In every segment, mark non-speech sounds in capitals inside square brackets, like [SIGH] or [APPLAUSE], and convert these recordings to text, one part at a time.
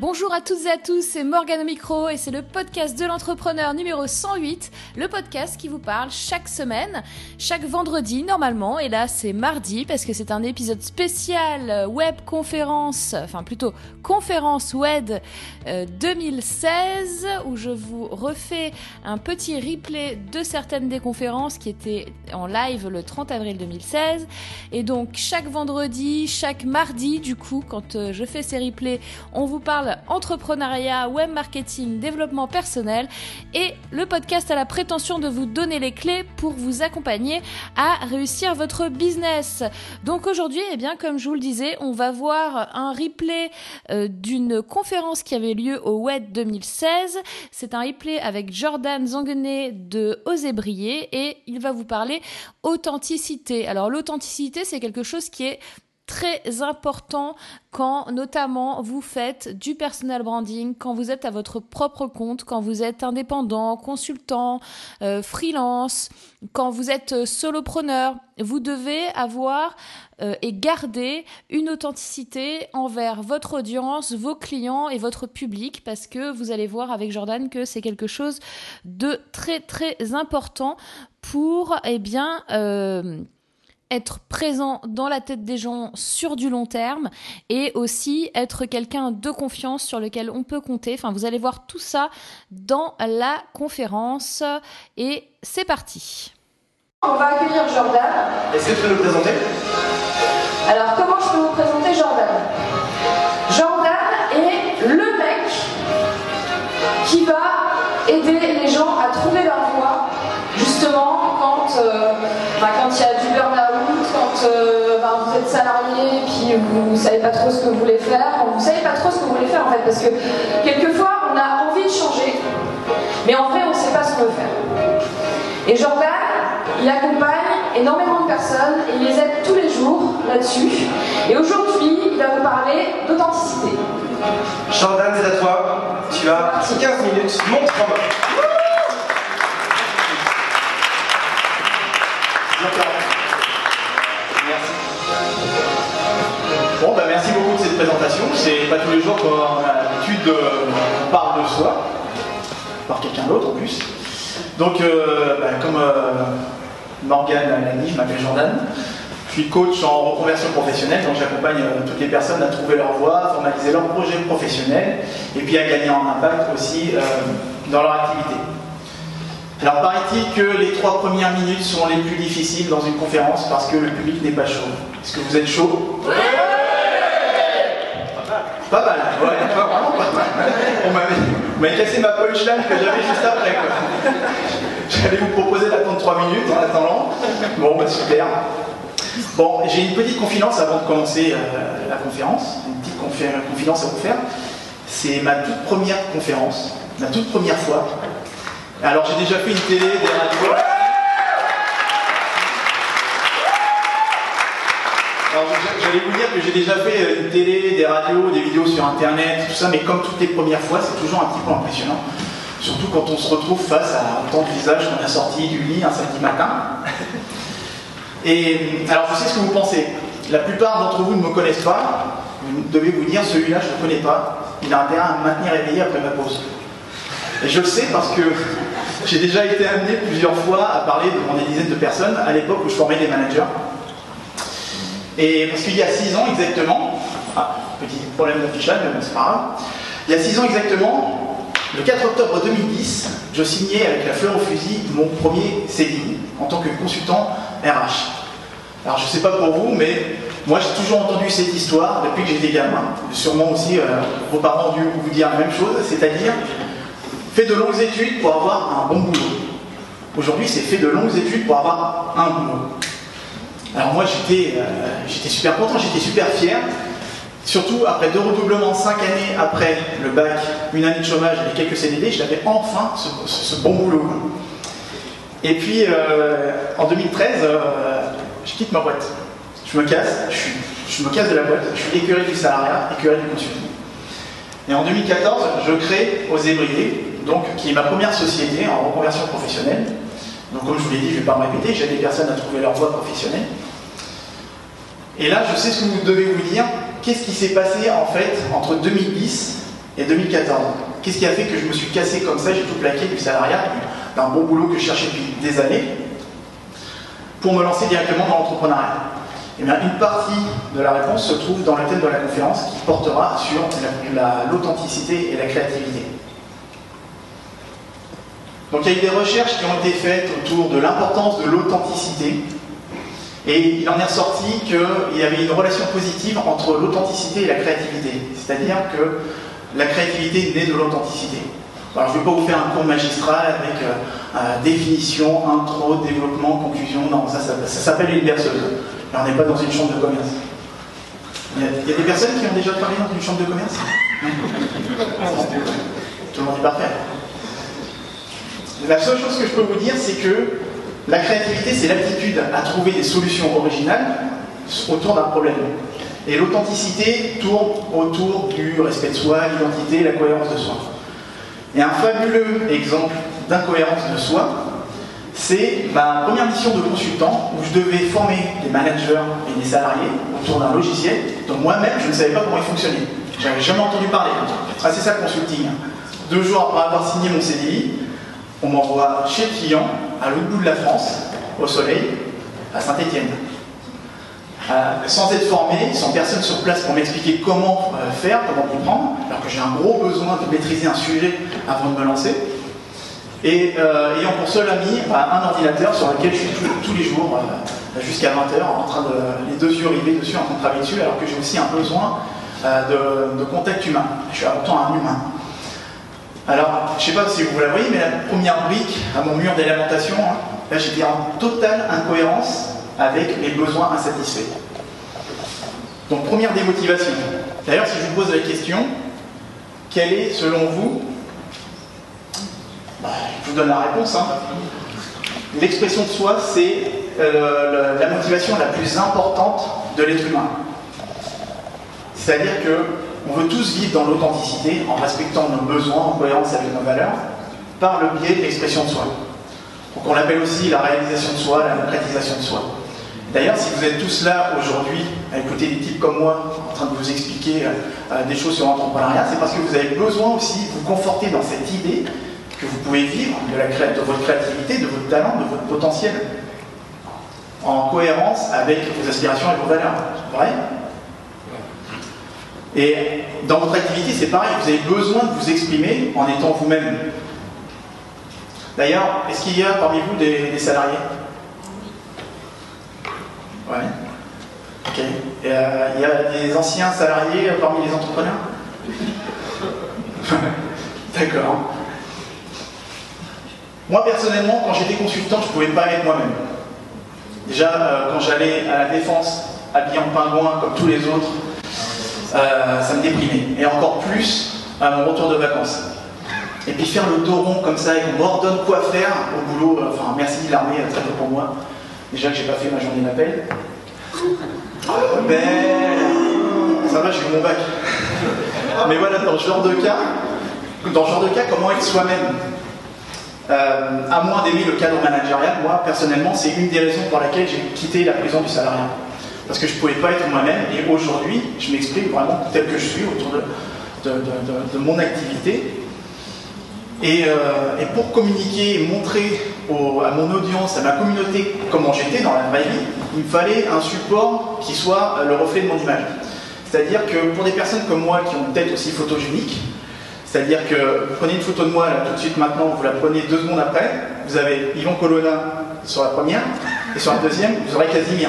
Bonjour à toutes et à tous, c'est Morgane au micro et c'est le podcast de l'entrepreneur numéro 108, le podcast qui vous parle chaque semaine, chaque vendredi normalement, et là c'est mardi parce que c'est un épisode spécial web conférence, enfin plutôt conférence web 2016 où je vous refais un petit replay de certaines des conférences qui étaient en live le 30 avril 2016 et donc chaque vendredi, chaque mardi du coup quand euh, je fais ces replays, on vous parle entrepreneuriat, web marketing, développement personnel et le podcast a la prétention de vous donner les clés pour vous accompagner à réussir votre business. Donc aujourd'hui, eh bien comme je vous le disais, on va voir un replay euh, d'une conférence qui avait lieu au WED 2016. C'est un replay avec Jordan Zanguenet de Oser Briller et il va vous parler authenticité. Alors l'authenticité, c'est quelque chose qui est très important quand notamment vous faites du personal branding, quand vous êtes à votre propre compte, quand vous êtes indépendant, consultant, euh, freelance, quand vous êtes euh, solopreneur. Vous devez avoir euh, et garder une authenticité envers votre audience, vos clients et votre public parce que vous allez voir avec Jordan que c'est quelque chose de très très important pour eh bien être présent dans la tête des gens sur du long terme et aussi être quelqu'un de confiance sur lequel on peut compter. Enfin, vous allez voir tout ça dans la conférence et c'est parti. On va accueillir Jordan. Est-ce que tu peux nous présenter? Alors, comment je peux vous présenter Jordan? Jordan est le mec qui va aider les gens à trouver leur voie, justement quand, euh, bah, quand il y a du burn-out euh, ben, vous êtes salarié puis vous ne savez pas trop ce que vous voulez faire, vous ne savez pas trop ce que vous voulez faire en fait, parce que quelquefois on a envie de changer, mais en vrai on ne sait pas ce qu'on veut faire. Et Jordan, il accompagne énormément de personnes et il les aide tous les jours là-dessus. Et aujourd'hui, il va vous parler d'authenticité. Jordan, c'est à toi. Tu as 15 minutes. Montre Bon, C'est pas tous les jours qu'on a l'habitude de parler de soi, par quelqu'un d'autre en plus. Donc, euh, bah, comme euh, Morgane l'a dit, je m'appelle Jordan. Je suis coach en reconversion professionnelle, donc j'accompagne euh, toutes les personnes à trouver leur voie, à formaliser leur projet professionnel et puis à gagner en impact aussi dans leur activité. Alors paraît-il que les trois premières minutes sont les plus difficiles dans une conférence parce que le public n'est pas chaud. Est-ce que vous êtes chaud? Pas mal, ouais, vraiment pas mal. On m'avait cassé ma punchline que j'avais juste après. J'allais vous proposer d'attendre 3 minutes en attendant. Bon, bah super. Bon, j'ai une petite confidence avant de commencer euh, la conférence. Une petite confidence à vous faire. C'est ma toute première conférence, ma toute première fois. Alors j'ai déjà fait une télé, radios. Alors j'allais vous dire que j'ai déjà fait euh, une télé, des radios, des vidéos sur internet, tout ça, mais comme toutes les premières fois, c'est toujours un petit peu impressionnant. Surtout quand on se retrouve face à autant de visages qu'on a sortis du lit un samedi matin. [LAUGHS] Et alors je sais ce que vous pensez. La plupart d'entre vous ne me connaissent pas. Vous devez vous dire, celui-là je ne le connais pas. Il a intérêt à me maintenir éveillé après ma pause. Et je le sais parce que [LAUGHS] j'ai déjà été amené plusieurs fois à parler devant des dizaines de personnes à l'époque où je formais des managers. Et parce qu'il y a 6 ans exactement, ah, petit problème d'affichage, mais c'est pas grave, il y a 6 ans exactement, le 4 octobre 2010, je signais avec la fleur au fusil mon premier CDI en tant que consultant RH. Alors je ne sais pas pour vous, mais moi j'ai toujours entendu cette histoire depuis que j'étais gamin. Sûrement aussi euh, vos parents ont dû vous dire la même chose, c'est-à-dire fait de longues études pour avoir un bon boulot. Aujourd'hui c'est fait de longues études pour avoir un boulot. Alors moi euh, j'étais super content, j'étais super fier. Surtout après deux redoublements, cinq années après le bac, une année de chômage et quelques CDD, j'avais enfin ce, bon boulot. Et puis euh, en 2013, euh, je quitte ma boîte. Je me casse, je, me casse de la boîte, je suis écœuré du salariat, écœuré du consulting. Et en 2014, je crée Oser donc qui est ma première société en reconversion professionnelle. Donc comme je vous l'ai dit, je ne vais pas me répéter, j'ai des personnes à trouver leur voie professionnelle. Et là, je sais ce que vous devez vous dire. Qu'est-ce qui s'est passé en fait entre 2010 et 2014. Qu'est-ce qui a fait que je me suis cassé comme ça, j'ai tout plaqué du salariat, d'un bon boulot que je cherchais depuis des années, pour me lancer directement dans l'entrepreneuriat? Eh bien, une partie de la réponse se trouve dans le thème de la conférence qui portera sur l'authenticité et la créativité. Donc il y a eu des recherches qui ont été faites autour de l'importance de l'authenticité et il en est ressorti qu'il y avait une relation positive entre l'authenticité et la créativité. C'est-à-dire que la créativité naît de l'authenticité. Alors je ne vais pas vous faire un cours magistral avec euh, euh, définition, intro, développement, conclusion. Non, ça, ça, s'appelle une berceuse. Mais on n'est pas dans une chambre de commerce. Il y, a, des personnes qui ont déjà travaillé dans une chambre de commerce? Tout le monde est parfait. La seule chose que je peux vous dire, c'est que la créativité, c'est l'aptitude à trouver des solutions originales autour d'un problème. Et l'authenticité tourne autour du respect de soi, l'identité, la cohérence de soi. Et un fabuleux exemple d'incohérence de soi, c'est ma première mission de consultant où je devais former des managers et des salariés autour d'un logiciel dont moi-même je ne savais pas comment il fonctionnait. J'avais jamais entendu parler. Ah, c'est ça le consulting. Deux jours après avoir signé mon CDI, on m'envoie chez le client, à l'autre bout de la France, au soleil, à Saint-Étienne. Euh, sans être formé, sans personne sur place pour m'expliquer comment euh, faire, comment comprendre, alors que j'ai un gros besoin de maîtriser un sujet avant de me lancer. Et euh, ayant pour seul ami bah, un ordinateur sur lequel je suis tous les jours, jusqu'à 20h, en train de, les deux yeux rivés dessus, en train de travailler dessus, alors que j'ai aussi un besoin de, contact humain. Je suis tout un humain. Alors, je ne sais pas si vous la voyez, mais la première brique à mon mur d'élémentation, hein, là j'étais en totale incohérence avec les besoins insatisfaits. Donc première démotivation. D'ailleurs, si je vous pose la question, quelle est selon vous bah, Je vous donne la réponse. Hein. L'expression de soi, c'est euh, la motivation la plus importante de l'être humain. C'est-à-dire que on veut tous vivre dans l'authenticité en respectant nos besoins, en cohérence avec nos valeurs, par le biais de l'expression de soi. Donc on l'appelle aussi la réalisation de soi, la concrétisation de soi. D'ailleurs, si vous êtes tous là aujourd'hui à écouter des types comme moi en train de vous expliquer euh, euh, des choses sur l'entrepreneuriat, c'est parce que vous avez besoin aussi de vous conforter dans cette idée que vous pouvez vivre de, de votre créativité, de votre talent, de votre potentiel, en cohérence avec vos aspirations et vos valeurs. Vrai? Et dans votre activité, c'est pareil, vous avez besoin de vous exprimer en étant vous-même. D'ailleurs, est-ce qu'il y a parmi vous des, salariés? Ouais. Ok. Euh, il y a des anciens salariés parmi les entrepreneurs? [LAUGHS] D'accord. Moi, personnellement, quand j'étais consultant, je ne pouvais pas être moi-même. Déjà, euh, quand j'allais à la défense, habillé en pingouin comme tous les autres, euh, ça me déprimait. Et encore plus à mon retour de vacances. Et puis faire le dos rond comme ça et qu'on m'ordonne quoi faire au boulot, euh, enfin merci l'armée, très peu pour moi. Déjà que j'ai pas fait ma journée d'appel. Ah, ben, ça va, j'ai eu mon bac. Mais voilà, dans ce genre de cas, dans ce genre de cas, comment être soi-même? Euh, À moins d'aimer le cadre managérial, moi personnellement, c'est une des raisons pour laquelle j'ai quitté la prison du salariat parce que je ne pouvais pas être moi-même. Et aujourd'hui, je m'exprime vraiment tel que je suis autour de, mon activité. Euh, et, pour communiquer et montrer à mon audience, à ma communauté comment j'étais dans la vraie vie, il me fallait un support qui soit euh, le reflet de mon image. C'est-à-dire que pour des personnes comme moi qui ont une tête aussi photogénique, c'est-à-dire que prenez une photo de moi tout de suite maintenant, vous la prenez deux secondes après, vous avez Yvan Colonna sur la première, et sur la deuxième, vous aurez Casimir.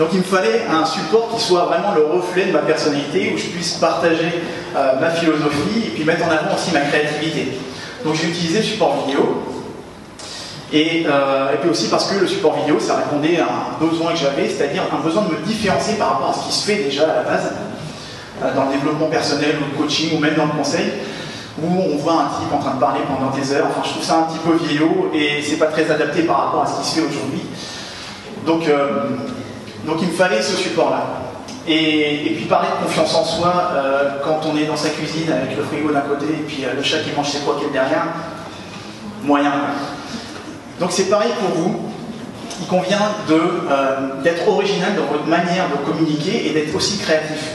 Donc il me fallait un support qui soit vraiment le reflet de ma personnalité, où je puisse partager euh, ma philosophie et puis mettre en avant aussi ma créativité. Donc j'ai utilisé le support vidéo. Euh, et, puis aussi parce que le support vidéo, ça répondait à un besoin que j'avais, c'est-à-dire un besoin de me différencier par rapport à ce qui se fait déjà à la base, euh, dans le développement personnel ou le coaching ou même dans le conseil, où on voit un type en train de parler pendant des heures. Enfin, je trouve ça un petit peu vieillot et c'est pas très adapté par rapport à ce qui se fait aujourd'hui. Donc, donc il me fallait ce support-là. Et, puis parler de confiance en soi euh, quand on est dans sa cuisine avec le frigo d'un côté et puis euh, le chat qui mange ses croquettes derrière, moyen. Donc c'est pareil pour vous. Il convient euh, d'être original dans votre manière de communiquer et d'être aussi créatif.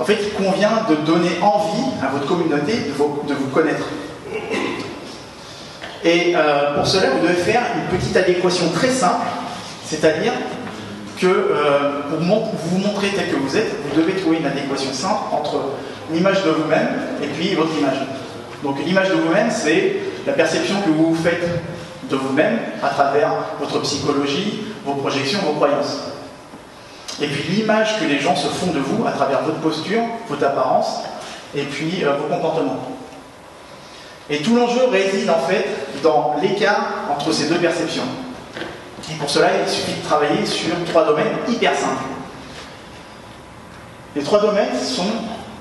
En fait, il convient de donner envie à votre communauté de vous, connaître. Et pour cela, vous devez faire une petite adéquation très simple, c'est-à-dire que euh, pour vous montrer tel que vous êtes, vous devez trouver une adéquation simple entre l'image de vous-même et puis votre image. Donc l'image de vous-même, c'est la perception que vous faites de vous-même à travers votre psychologie, vos projections, vos croyances. Et puis l'image que les gens se font de vous à travers votre posture, votre apparence, et puis euh, vos comportements. Et tout l'enjeu réside en fait dans l'écart entre ces deux perceptions. Et pour cela, il suffit de travailler sur trois domaines hyper simples. Les trois domaines sont.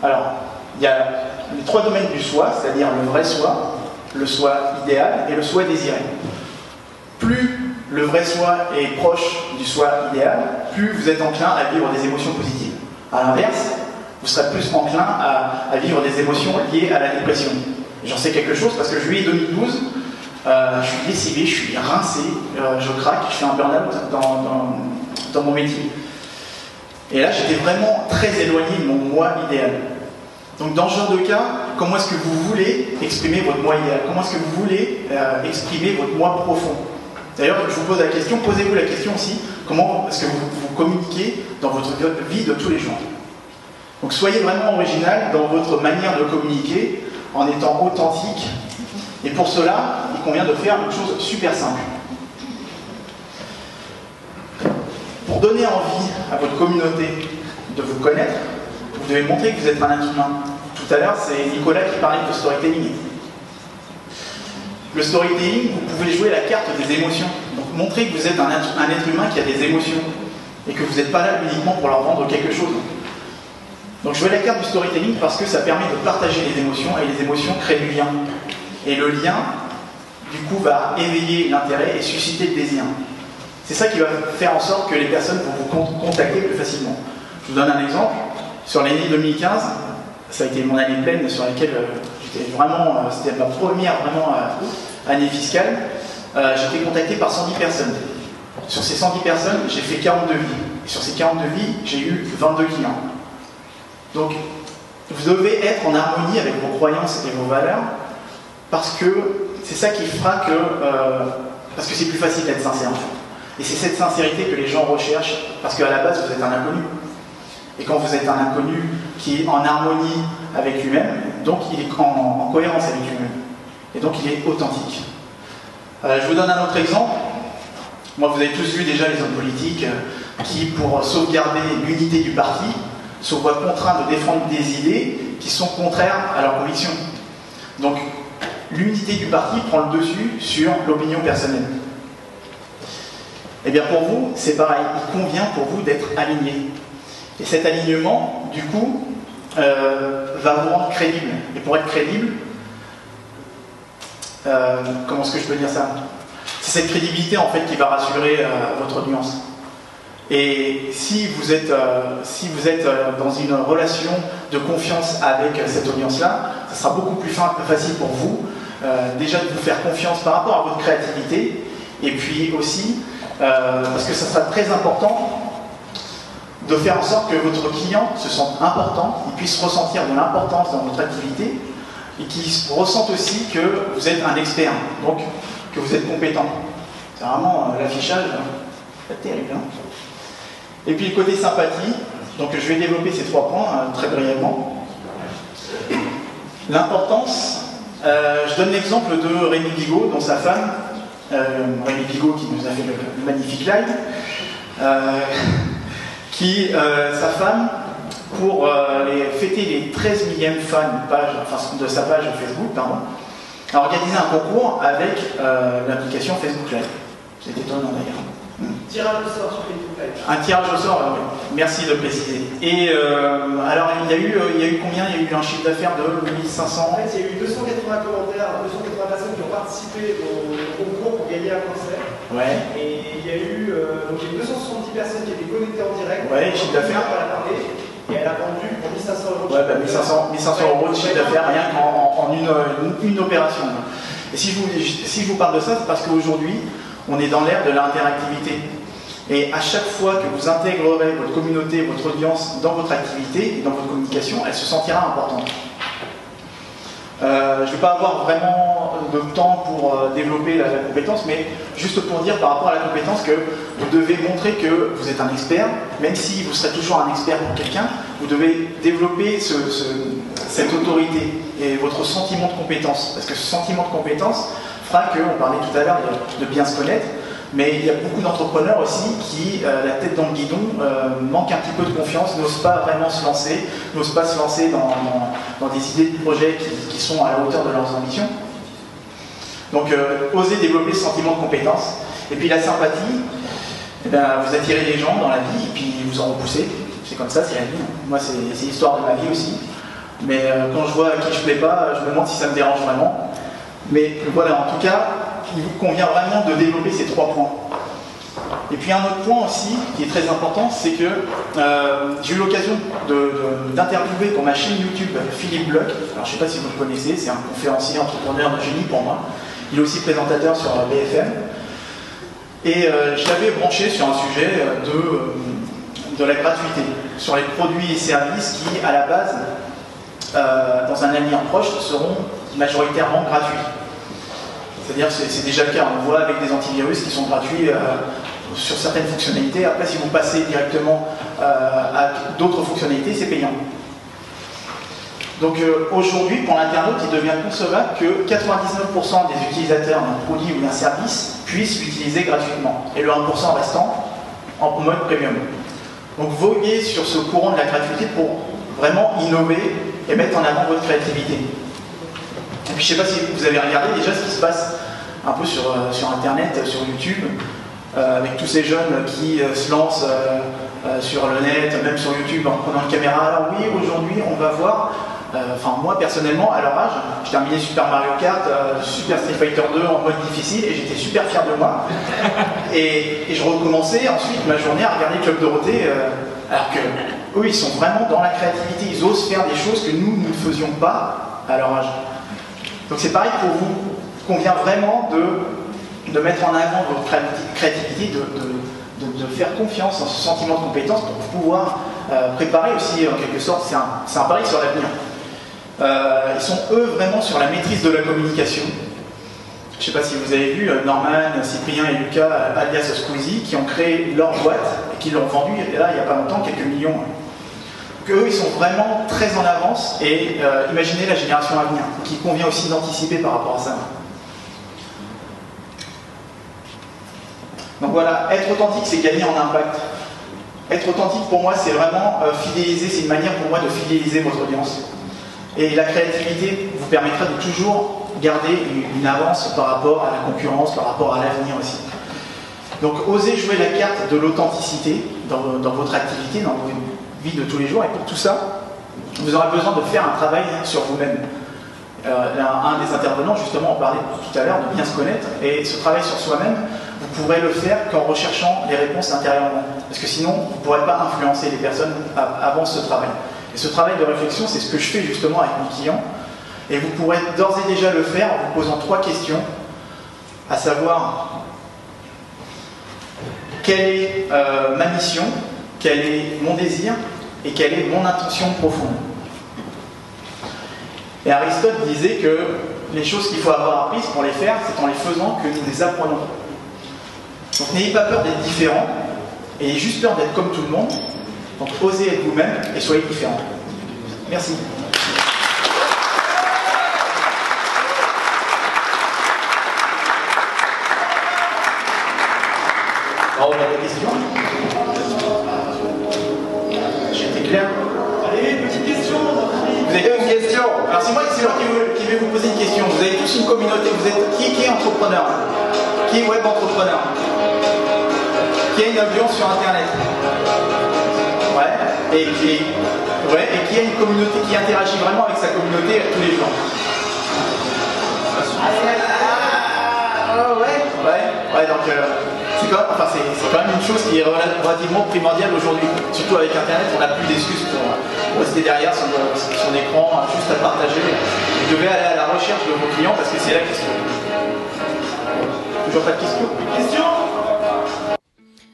Alors, il y a les trois domaines du soi, c'est-à-dire le vrai soi, le soi idéal et le soi désiré. Plus le vrai soi est proche du soi idéal, plus vous êtes enclin à vivre des émotions positives. A l'inverse, vous serez plus enclin à, vivre des émotions liées à la dépression. J'en sais quelque chose parce que juillet 2012, euh, je suis lessivé, je suis rincé, euh, je craque, je fais un burn-out dans, dans, mon métier. Et là, j'étais vraiment très éloigné de mon moi idéal. Donc, dans ce genre de cas, comment est-ce que vous voulez exprimer votre moi idéal? Comment est-ce que vous voulez euh, exprimer votre moi profond? D'ailleurs, je vous pose la question, posez-vous la question aussi, comment est-ce que vous, vous communiquez dans votre vie de tous les jours? Donc, soyez vraiment original dans votre manière de communiquer en étant authentique. Et pour cela, il convient de faire une chose super simple. Pour donner envie à votre communauté de vous connaître, vous devez montrer que vous êtes un être humain. Tout à l'heure, c'est Nicolas qui parlait de storytelling. Le storytelling, vous pouvez jouer la carte des émotions. Donc montrer que vous êtes un être, un être humain qui a des émotions et que vous n'êtes pas là uniquement pour leur vendre quelque chose. Donc jouer la carte du storytelling parce que ça permet de partager les émotions et les émotions créent du lien. Et le lien, du coup, va éveiller l'intérêt et susciter le désir. C'est ça qui va faire en sorte que les personnes vont vous contacter plus facilement. Je vous donne un exemple. Sur l'année 2015, ça a été mon année pleine sur laquelle euh, j'étais vraiment, euh, c'était ma première vraiment euh, année fiscale. J'étais contacté par 110 personnes. Sur ces 110 personnes, j'ai fait 42 vies. Et sur ces 42 vies, j'ai eu 22 clients. Donc, vous devez être en harmonie avec vos croyances et vos valeurs, parce que c'est ça qui fera que. parce que c'est plus facile d'être sincère en fait. Et c'est cette sincérité que les gens recherchent, parce qu'à la base, vous êtes un inconnu. Et quand vous êtes un inconnu qui est en harmonie avec lui-même, donc il est en, cohérence avec lui-même. Et donc il est authentique. Euh, je vous donne un autre exemple. Moi, vous avez tous vu déjà les hommes politiques euh, qui, pour sauvegarder l'unité du parti, se voient contraints de défendre des idées qui sont contraires à leurs convictions. Donc, l'unité du parti prend le dessus sur l'opinion personnelle. Eh bien, pour vous, c'est pareil. Il convient pour vous d'être aligné. Et cet alignement, du coup, euh, va vous rendre crédible. Et pour être crédible, euh, comment est-ce que je peux dire ça? C'est cette crédibilité en fait qui va rassurer euh, votre audience. Et si vous êtes, si vous êtes dans une relation de confiance avec cette audience-là, ce sera beaucoup plus facile pour vous déjà de vous faire confiance par rapport à votre créativité, et puis aussi parce que ça sera très important de faire en sorte que votre client se sente important, il puisse ressentir de l'importance dans votre activité et qu'il ressente aussi que vous êtes un expert, donc que vous êtes compétent. C'est vraiment euh, l'affichage, pas terrible. Hein et puis le côté sympathie, donc je vais développer ces trois points euh, très brièvement. L'importance, euh, je donne l'exemple de Rémi Bigot, dont sa femme, Rémi Bigot qui nous a fait le, magnifique live qui, euh, sa femme, pour euh, fêter les 13 millièmes fans de sa page Facebook, pardon, a organisé un concours avec euh, l'application Facebook Live. C'est étonnant d'ailleurs. Tirage au sort sur Facebook. Un tirage au sort, oui. merci de préciser. Et alors, il y, a eu, il y a eu combien? Il y a eu un chiffre d'affaires de 1500 En fait, il y a eu 280 commentaires, 280 personnes qui ont participé au concours pour gagner un concert. Ouais. Et il y a eu donc il y a 270 personnes qui étaient connectées en direct. Ouais, chiffre d'affaires. Et elle a vendu pour 1500 euros. Ouais, bah 1500, 1500 euros de chiffre d'affaires rien qu'en une, une, opération. Et si je, vous, si je vous parle de ça, c'est parce qu'aujourd'hui, on est dans l'ère de l'interactivité. Et à chaque fois que vous intégrerez votre communauté, votre audience dans votre activité et dans votre communication, elle se sentira importante. Euh, je ne vais pas avoir vraiment de temps pour euh, développer la, compétence, mais juste pour dire par rapport à la compétence que vous devez montrer que vous êtes un expert, même si vous serez toujours un expert pour quelqu'un, vous devez développer cette autorité et votre sentiment de compétence. Parce que ce sentiment de compétence on parlait tout à l'heure de bien se connaître, mais il y a beaucoup d'entrepreneurs aussi qui, euh, la tête dans le guidon, euh, manquent un petit peu de confiance, n'osent pas vraiment se lancer, n'osent pas se lancer dans, des idées de projets qui, sont à la hauteur de leurs ambitions. Donc, euh, osez développer ce sentiment de compétence. Et puis la sympathie, eh ben, vous attirez les gens dans la vie et puis vous en repoussez. C'est comme ça, c'est la vie. Moi, c'est l'histoire de ma vie aussi. Mais quand je vois à qui je plais pas, je me demande si ça me dérange vraiment. Mais voilà, en tout cas, il vous convient vraiment de développer ces trois points. Et puis un autre point aussi qui est très important, c'est que euh, j'ai eu l'occasion d'interviewer pour ma chaîne YouTube Philippe Bloch. Alors je ne sais pas si vous le connaissez, c'est un conférencier entrepreneur de génie pour moi. Il est aussi présentateur sur BFM. Et euh, je l'avais branché sur un sujet euh, de, de la gratuité, sur les produits et services qui, à la base, dans un avenir proche, seront majoritairement gratuits. C'est-à-dire c'est déjà le cas, on voit avec des antivirus qui sont gratuits euh, sur certaines fonctionnalités. Après, si vous passez directement euh, à d'autres fonctionnalités, c'est payant. Donc euh, aujourd'hui, pour l'internaute, il devient concevable que 99% des utilisateurs d'un produit ou d'un service puissent l'utiliser gratuitement, et le 1% restant en mode premium. Donc voguez sur ce courant de la gratuité pour vraiment innover et mettre en avant votre créativité. Et puis je sais pas si vous avez regardé déjà ce qui se passe un peu sur, euh, sur Internet, sur YouTube, euh, avec tous ces jeunes qui euh, se lancent sur le net, même sur YouTube en prenant une caméra. Alors oui, aujourd'hui on va voir enfin moi personnellement à leur âge, j'ai terminé Super Mario Kart, Super Street Fighter 2 en mode difficile et j'étais super fier de moi. et, je recommençais ensuite ma journée à regarder Club Dorothée, alors que eux ils sont vraiment dans la créativité, ils osent faire des choses que nous, nous ne faisions pas à leur âge. Donc c'est pareil pour vous. Il convient vraiment de, de mettre en avant votre créativité, de, de, faire confiance en ce sentiment de compétence pour pouvoir euh, préparer aussi, en quelque sorte, c'est un, un, pari sur l'avenir. Euh, ils sont eux vraiment sur la maîtrise de la communication. Je ne sais pas si vous avez vu euh, Norman, Cyprien et Lucas, alias Squeezie, qui ont créé leur boîte et qui l'ont vendue là il n'y a pas longtemps quelques millions qu'eux, ils sont vraiment très en avance et euh, imaginez la génération à venir, qui convient aussi d'anticiper par rapport à ça. Donc voilà, être authentique, c'est gagner en impact. Être authentique, pour moi, c'est vraiment euh, fidéliser, c'est une manière pour moi de fidéliser votre audience. Et la créativité vous permettra de toujours garder une, avance par rapport à la concurrence, par rapport à l'avenir aussi. Donc osez jouer la carte de l'authenticité dans, dans, votre activité, dans vos, de tous les jours. Et pour tout ça, vous aurez besoin de faire un travail sur vous-même. Euh, un, des intervenants, justement, en parlait tout à l'heure, de bien se connaître. Et ce travail sur soi-même, vous pourrez le faire qu'en recherchant les réponses intérieurement. Parce que sinon, vous ne pourrez pas influencer les personnes avant ce travail. Et ce travail de réflexion, c'est ce que je fais justement avec mes clients. Et vous pourrez d'ores et déjà le faire en vous posant trois questions, à savoir quelle est euh, ma mission, quel est mon désir? Et quelle est mon intention profonde. Et Aristote disait que les choses qu'il faut avoir apprises pour les faire, c'est en les faisant que nous les apprenons. Donc n'ayez pas peur d'être différent, ayez juste peur d'être comme tout le monde. Donc osez être vous-même et soyez différent. Merci. on a des Allez, petite question. Vous avez une question Alors c'est moi, qui, vais vous poser une question. Vous avez tous une communauté. Vous êtes qui, qui est entrepreneur? Qui est web entrepreneur? Qui a une audience sur Internet? Ouais. Et qui, ouais, et qui a une communauté qui interagit vraiment avec sa communauté tous les jours? Ouais. Donc euh, c'est quand, enfin, quand, même une chose qui est relativement primordiale aujourd'hui. Surtout avec Internet, on n'a plus d'excuses pour, rester derrière son, son, écran, juste à partager. Vous devez aller à la recherche de vos clients parce que c'est la question. Toujours pas de questions? Question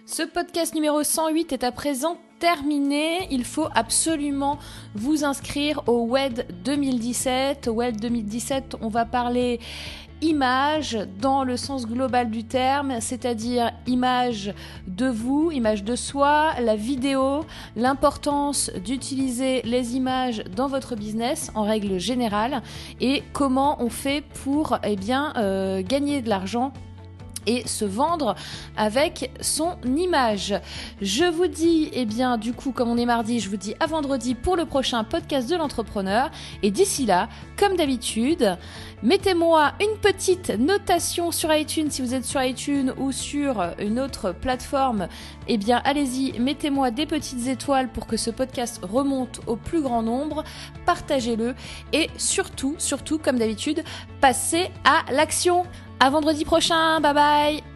Ce podcast numéro 108 est à présent terminé. Il faut absolument vous inscrire au WED 2017. Au WED 2017, on va parler image dans le sens global du terme, c'est-à-dire image de vous, image de soi, la vidéo, l'importance d'utiliser les images dans votre business en règle générale et comment on fait pour eh euh, gagner de l'argent et se vendre avec son image. Je vous dis, eh bien, du coup, comme on est mardi, je vous dis à vendredi pour le prochain podcast de l'entrepreneur. Et d'ici là, comme d'habitude, mettez-moi une petite notation sur iTunes si vous êtes sur iTunes ou sur une autre plateforme. Eh bien, allez-y, mettez-moi des petites étoiles pour que ce podcast remonte au plus grand nombre. Partagez-le et surtout, surtout, comme d'habitude, passez à l'action. À vendredi prochain, bye bye